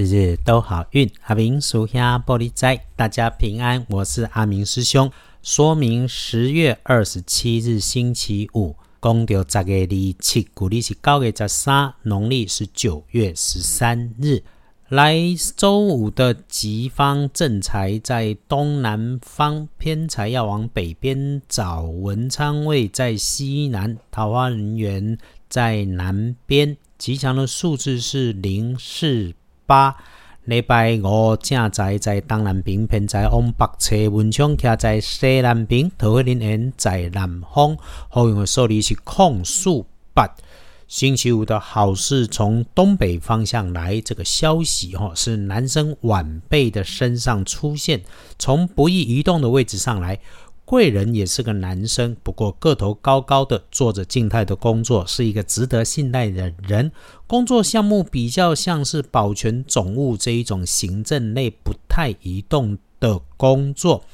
日日都好运。阿明属下玻璃斋，大家平安。我是阿明师兄。说明十月二十七日星期五，公调十月二七，古历是九月十三，农历是九月十三日。来周五的吉方正财在东南方，偏财要往北边找。文昌位在西南，桃花人员在南边。吉祥的数字是零四。八礼拜五正在在东南边，偏在往北侧，文昌徛在西南边，桃花林缘在南方。好用的数字是空数八。星期五的好事从东北方向来，这个消息哈是男生晚辈的身上出现，从不易移动的位置上来。贵人也是个男生，不过个头高高的，做着静态的工作，是一个值得信赖的人。工作项目比较像是保全总务这一种行政类不太移动的工作。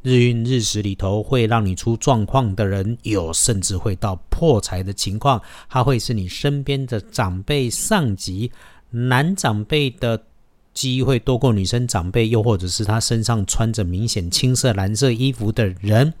日运日时里头会让你出状况的人有，甚至会到破财的情况。他会是你身边的长辈、上级、男长辈的。机会多过女生长辈，又或者是他身上穿着明显青色、蓝色衣服的人。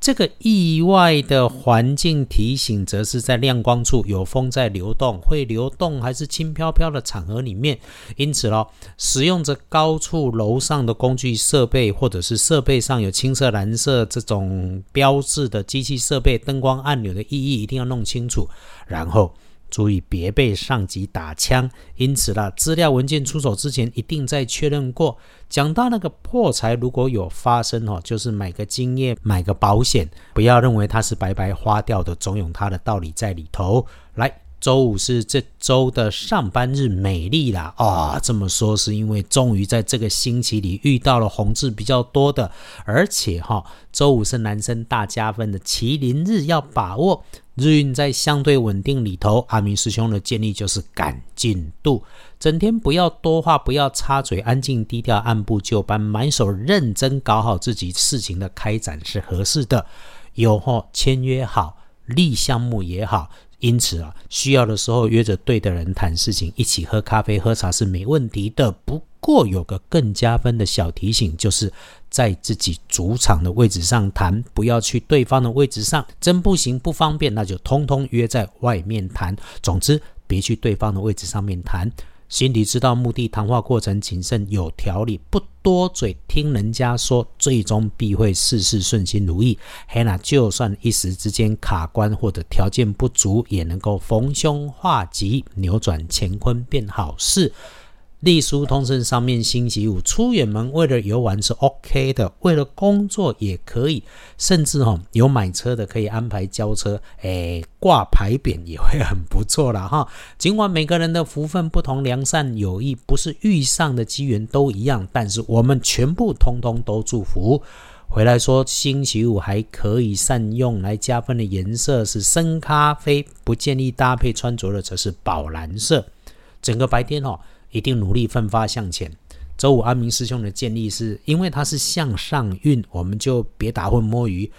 这个意外的环境提醒，则是在亮光处有风在流动，会流动还是轻飘飘的场合里面。因此咯，使用着高处楼上的工具设备，或者是设备上有青色、蓝色这种标志的机器设备、灯光按钮的意义，一定要弄清楚。然后。注意别被上级打枪，因此啦，资料文件出手之前一定再确认过。讲到那个破财，如果有发生哦，就是买个经验，买个保险，不要认为它是白白花掉的，总有它的道理在里头。来。周五是这周的上班日，美丽啦啊！这么说是因为终于在这个星期里遇到了红字比较多的，而且哈，周五是男生大加分的麒麟日，要把握日运在相对稳定里头。阿明师兄的建议就是赶进度，整天不要多话，不要插嘴，安静低调，按部就班，满手认真搞好自己事情的开展是合适的。有哈签约好，立项目也好。因此啊，需要的时候约着对的人谈事情，一起喝咖啡、喝茶是没问题的。不过有个更加分的小提醒，就是在自己主场的位置上谈，不要去对方的位置上。真不行、不方便，那就通通约在外面谈。总之，别去对方的位置上面谈。心里知道目的，谈话过程谨慎有条理，不多嘴，听人家说，最终必会事事顺心如意。嘿，那就算一时之间卡关或者条件不足，也能够逢凶化吉，扭转乾坤变好事。隶书通胜上面，星期五出远门，为了游玩是 OK 的，为了工作也可以，甚至哈有买车的可以安排交车，哎挂牌匾也会很不错了哈。尽管每个人的福分不同，良善有意不是遇上的机缘都一样，但是我们全部通通都祝福。回来说，星期五还可以善用来加分的颜色是深咖啡，不建议搭配穿着的则是宝蓝色。整个白天哦。一定努力奋发向前。周五安明师兄的建议是，因为他是向上运，我们就别打混摸鱼。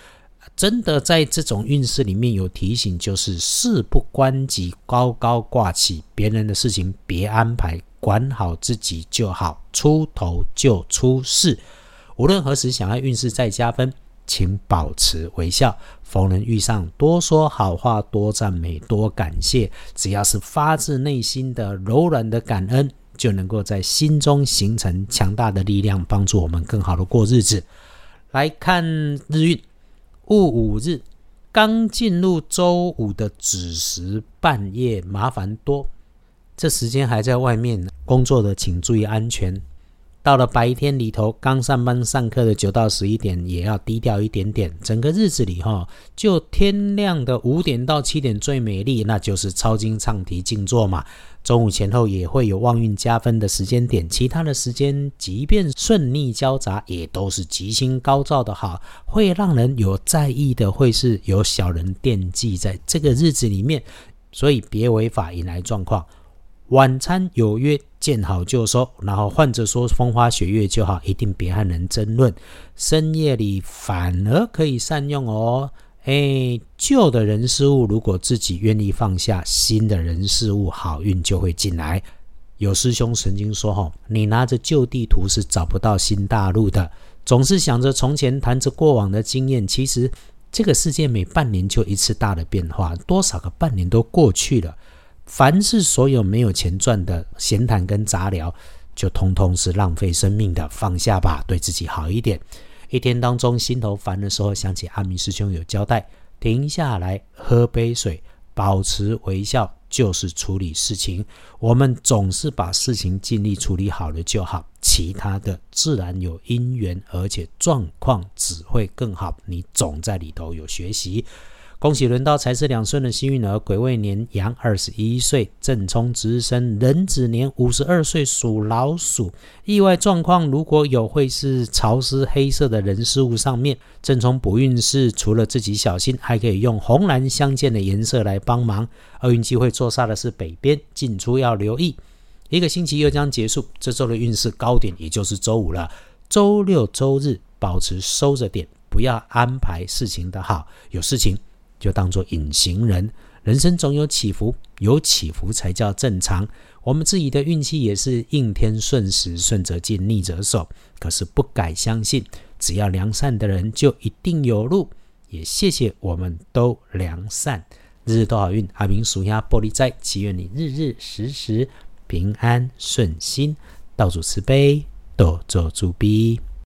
真的在这种运势里面有提醒，就是事不关己，高高挂起，别人的事情别安排，管好自己就好。出头就出事。无论何时想要运势再加分，请保持微笑。逢人遇上，多说好话，多赞美，多感谢。只要是发自内心的柔软的感恩。就能够在心中形成强大的力量，帮助我们更好的过日子。来看日运，戊午日刚进入周五的子时，半夜麻烦多。这时间还在外面工作的，请注意安全。到了白天里头，刚上班上课的九到十一点，也要低调一点点。整个日子里哈，就天亮的五点到七点最美丽，那就是抄经唱题静坐嘛。中午前后也会有旺运加分的时间点，其他的时间即便顺逆交杂，也都是吉星高照的好。会让人有在意的，会是有小人惦记在这个日子里面，所以别违法引来状况。晚餐有约，见好就收。然后患者说风花雪月就好，一定别和人争论。深夜里反而可以善用哦。哎，旧的人事物如果自己愿意放下，新的人事物好运就会进来。有师兄曾经说：“哈，你拿着旧地图是找不到新大陆的。总是想着从前，谈着过往的经验。其实这个世界每半年就一次大的变化，多少个半年都过去了。凡是所有没有钱赚的闲谈跟杂聊，就通通是浪费生命的。放下吧，对自己好一点。一天当中心头烦的时候，想起阿明师兄有交代，停下来喝杯水，保持微笑。”就是处理事情，我们总是把事情尽力处理好了就好，其他的自然有因缘，而且状况只会更好。你总在里头有学习。恭喜轮到财是两顺的幸运儿，癸未年羊二十一岁，正冲值日生壬子年五十二岁属老鼠。意外状况如果有，会是潮湿黑色的人事物上面。正冲补运是除了自己小心，还可以用红蓝相间的颜色来帮忙。厄运机会坐煞的是北边，进出要留意。一个星期又将结束，这周的运势高点也就是周五了。周六周日保持收着点，不要安排事情的好，有事情。就当做隐形人，人生总有起伏，有起伏才叫正常。我们自己的运气也是应天顺时，顺则进，逆则守。可是不敢相信，只要良善的人就一定有路。也谢谢我们都良善，日日都好运。阿明属下玻璃斋，祈愿你日日时时平安顺心，道主慈悲，多做主逼。